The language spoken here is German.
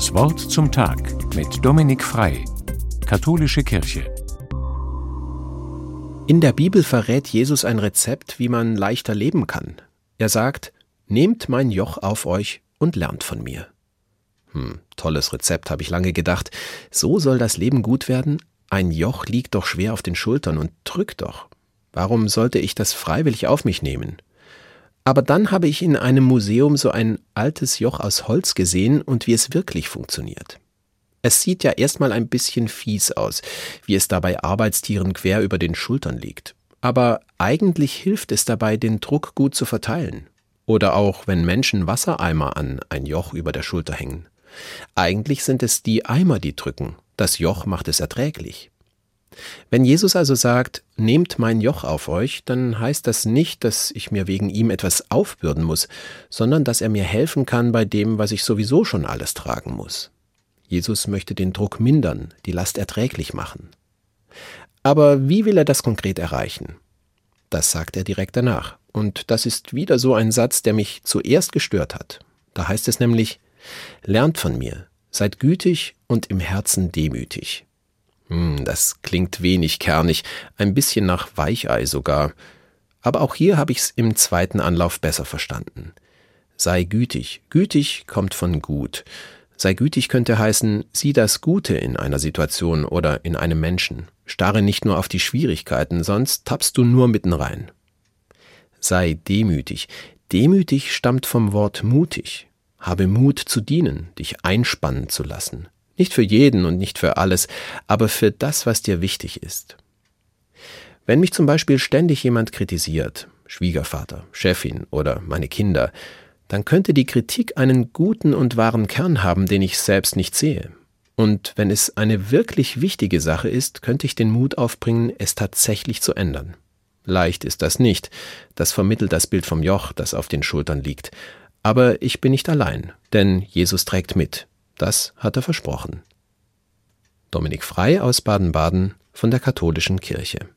Das Wort zum Tag mit Dominik Frei, Katholische Kirche. In der Bibel verrät Jesus ein Rezept, wie man leichter leben kann. Er sagt, Nehmt mein Joch auf euch und lernt von mir. Hm, tolles Rezept, habe ich lange gedacht. So soll das Leben gut werden? Ein Joch liegt doch schwer auf den Schultern und drückt doch. Warum sollte ich das freiwillig auf mich nehmen? Aber dann habe ich in einem Museum so ein altes Joch aus Holz gesehen und wie es wirklich funktioniert. Es sieht ja erstmal ein bisschen fies aus, wie es da bei Arbeitstieren quer über den Schultern liegt. Aber eigentlich hilft es dabei, den Druck gut zu verteilen. Oder auch, wenn Menschen Wassereimer an ein Joch über der Schulter hängen. Eigentlich sind es die Eimer, die drücken. Das Joch macht es erträglich. Wenn Jesus also sagt, nehmt mein Joch auf euch, dann heißt das nicht, dass ich mir wegen ihm etwas aufbürden muss, sondern dass er mir helfen kann bei dem, was ich sowieso schon alles tragen muss. Jesus möchte den Druck mindern, die Last erträglich machen. Aber wie will er das konkret erreichen? Das sagt er direkt danach. Und das ist wieder so ein Satz, der mich zuerst gestört hat. Da heißt es nämlich, Lernt von mir, seid gütig und im Herzen demütig. Hm, das klingt wenig kernig, ein bisschen nach Weichei sogar. Aber auch hier habe ich's im zweiten Anlauf besser verstanden. Sei gütig. Gütig kommt von gut. Sei gütig könnte heißen, sieh das Gute in einer Situation oder in einem Menschen. Starre nicht nur auf die Schwierigkeiten, sonst tappst du nur mitten rein. Sei demütig. Demütig stammt vom Wort mutig. Habe Mut zu dienen, dich einspannen zu lassen. Nicht für jeden und nicht für alles, aber für das, was dir wichtig ist. Wenn mich zum Beispiel ständig jemand kritisiert, Schwiegervater, Chefin oder meine Kinder, dann könnte die Kritik einen guten und wahren Kern haben, den ich selbst nicht sehe. Und wenn es eine wirklich wichtige Sache ist, könnte ich den Mut aufbringen, es tatsächlich zu ändern. Leicht ist das nicht, das vermittelt das Bild vom Joch, das auf den Schultern liegt. Aber ich bin nicht allein, denn Jesus trägt mit. Das hat er versprochen. Dominik Frei aus Baden-Baden von der Katholischen Kirche.